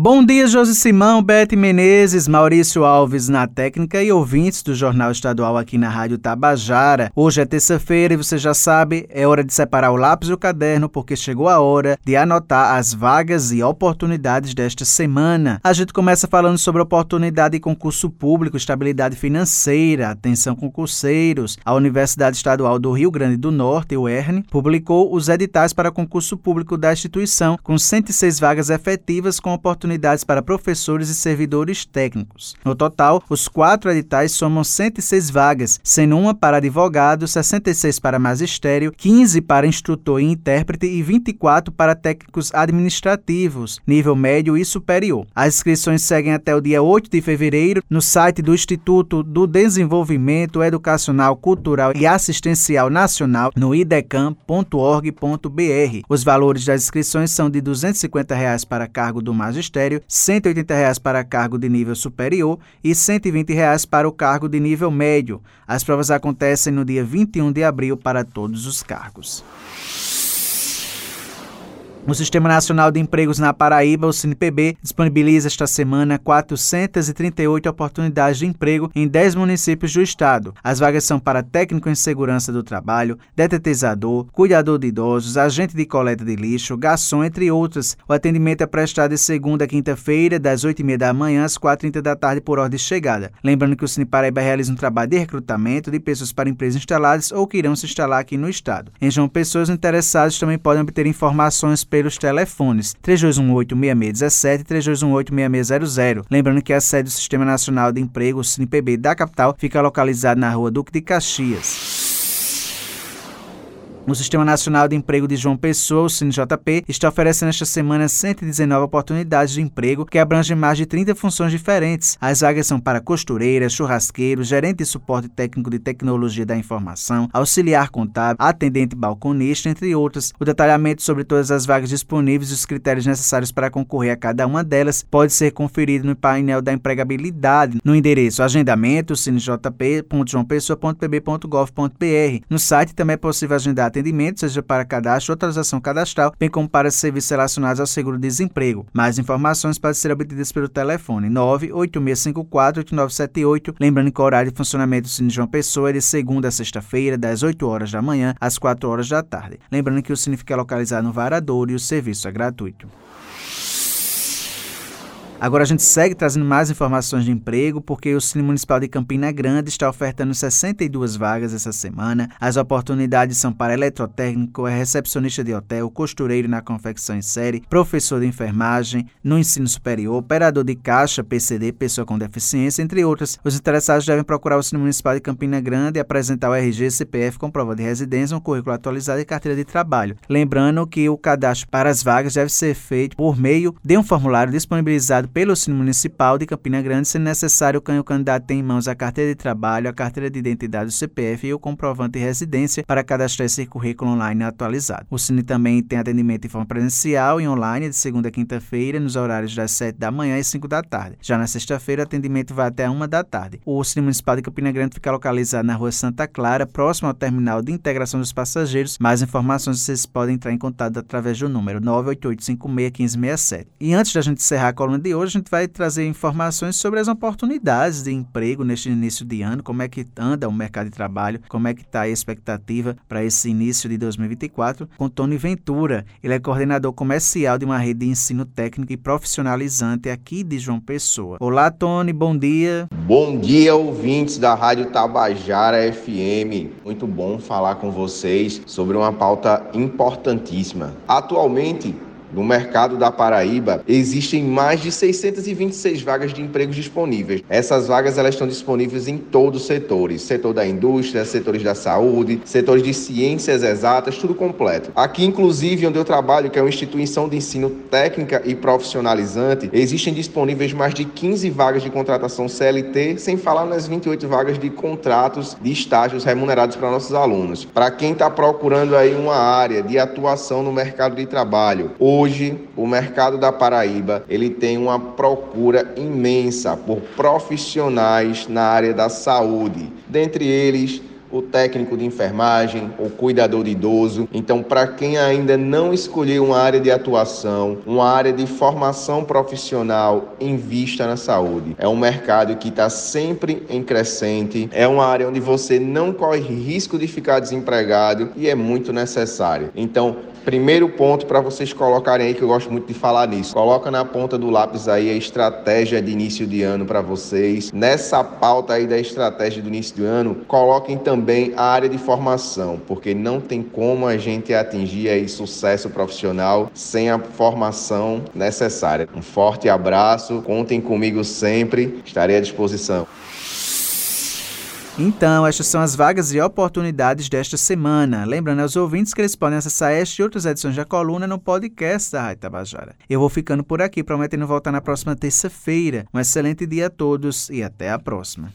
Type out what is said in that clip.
Bom dia, Josi Simão, Bete Menezes, Maurício Alves na técnica e ouvintes do Jornal Estadual aqui na Rádio Tabajara. Hoje é terça-feira e você já sabe, é hora de separar o lápis e o caderno porque chegou a hora de anotar as vagas e oportunidades desta semana. A gente começa falando sobre oportunidade de concurso público, estabilidade financeira, atenção concurseiros. A Universidade Estadual do Rio Grande do Norte, o ERN, publicou os editais para concurso público da instituição com 106 vagas efetivas com oportunidade oportunidades para professores e servidores técnicos. No total, os quatro editais somam 106 vagas, sendo uma para advogado, 66 para magistério, 15 para instrutor e intérprete e 24 para técnicos administrativos, nível médio e superior. As inscrições seguem até o dia 8 de fevereiro no site do Instituto do Desenvolvimento Educacional, Cultural e Assistencial Nacional no idecam.org.br. Os valores das inscrições são de 250 reais para cargo do magistério magistério, 180 reais para cargo de nível superior e 120 reais para o cargo de nível médio. As provas acontecem no dia 21 de abril para todos os cargos. O Sistema Nacional de Empregos na Paraíba, o SINPB, disponibiliza esta semana 438 oportunidades de emprego em 10 municípios do estado. As vagas são para técnico em segurança do trabalho, detetizador, cuidador de idosos, agente de coleta de lixo, garçom, entre outras. O atendimento é prestado de segunda a quinta-feira, das 8h30 da manhã às 4h30 da tarde por ordem de chegada. Lembrando que o Cine Paraíba realiza um trabalho de recrutamento de pessoas para empresas instaladas ou que irão se instalar aqui no estado. Em João Pessoas, interessados também podem obter informações pelo pelos telefones 3218-6617 e 3218-6600. Lembrando que a sede do Sistema Nacional de Emprego, o SINPB da capital, fica localizada na rua Duque de Caxias. O Sistema Nacional de Emprego de João Pessoa, o SINJP, está oferecendo esta semana 119 oportunidades de emprego que abrangem mais de 30 funções diferentes. As vagas são para costureira, churrasqueiro, gerente de suporte técnico de tecnologia da informação, auxiliar contábil, atendente balconista, entre outras. O detalhamento sobre todas as vagas disponíveis e os critérios necessários para concorrer a cada uma delas pode ser conferido no painel da empregabilidade no endereço agendamento sinjp.joaopessoa.pb.gov.br. No site também é possível agendar atendimento, seja para cadastro ou atualização cadastral, bem como para serviços relacionados ao seguro-desemprego. Mais informações podem ser obtidas pelo telefone 986548978. Lembrando que o horário de funcionamento do Cine João Pessoa é de segunda a sexta-feira, das 8 horas da manhã às 4 horas da tarde. Lembrando que o Cine fica localizado no Varadouro e o serviço é gratuito. Agora a gente segue trazendo mais informações de emprego, porque o Cine Municipal de Campina Grande está ofertando 62 vagas essa semana. As oportunidades são para eletrotécnico, é recepcionista de hotel, costureiro na confecção em série, professor de enfermagem no ensino superior, operador de caixa, PCD, pessoa com deficiência, entre outras. Os interessados devem procurar o Cine Municipal de Campina Grande e apresentar o RG, CPF com prova de residência, um currículo atualizado e carteira de trabalho. Lembrando que o cadastro para as vagas deve ser feito por meio de um formulário disponibilizado pelo Cine Municipal de Campina Grande, se necessário, o candidato tem em mãos a carteira de trabalho, a carteira de identidade do CPF e o comprovante de residência para cadastrar esse currículo online atualizado. O Cine também tem atendimento em forma presencial e online de segunda a quinta-feira, nos horários das 7 da manhã e 5 da tarde. Já na sexta-feira, o atendimento vai até 1 da tarde. O Cine Municipal de Campina Grande fica localizado na rua Santa Clara, próximo ao terminal de integração dos passageiros. Mais informações vocês podem entrar em contato através do número 988561567. E antes da gente encerrar a coluna de hoje, a gente vai trazer informações sobre as oportunidades de emprego neste início de ano, como é que anda o mercado de trabalho, como é que está a expectativa para esse início de 2024, com Tony Ventura. Ele é coordenador comercial de uma rede de ensino técnico e profissionalizante aqui de João Pessoa. Olá, Tony, bom dia. Bom dia, ouvintes da Rádio Tabajara FM. Muito bom falar com vocês sobre uma pauta importantíssima. Atualmente, no mercado da Paraíba, existem mais de 626 vagas de empregos disponíveis. Essas vagas elas estão disponíveis em todos os setores: setor da indústria, setores da saúde, setores de ciências exatas, tudo completo. Aqui, inclusive, onde eu trabalho, que é uma instituição de ensino técnica e profissionalizante, existem disponíveis mais de 15 vagas de contratação CLT, sem falar nas 28 vagas de contratos de estágios remunerados para nossos alunos. Para quem está procurando aí uma área de atuação no mercado de trabalho, ou Hoje, o mercado da Paraíba, ele tem uma procura imensa por profissionais na área da saúde. Dentre eles, o técnico de enfermagem, o cuidador de idoso. Então, para quem ainda não escolheu uma área de atuação, uma área de formação profissional, invista na saúde. É um mercado que está sempre em crescente, é uma área onde você não corre risco de ficar desempregado e é muito necessário. Então, Primeiro ponto para vocês colocarem aí, que eu gosto muito de falar nisso. Coloca na ponta do lápis aí a estratégia de início de ano para vocês. Nessa pauta aí da estratégia do início do ano, coloquem também a área de formação, porque não tem como a gente atingir aí sucesso profissional sem a formação necessária. Um forte abraço, contem comigo sempre, estarei à disposição. Então, estas são as vagas e oportunidades desta semana. Lembrando aos ouvintes que eles podem acessar esta e outras edições da coluna no podcast da Rádio Tabajara. Eu vou ficando por aqui, prometendo voltar na próxima terça-feira. Um excelente dia a todos e até a próxima.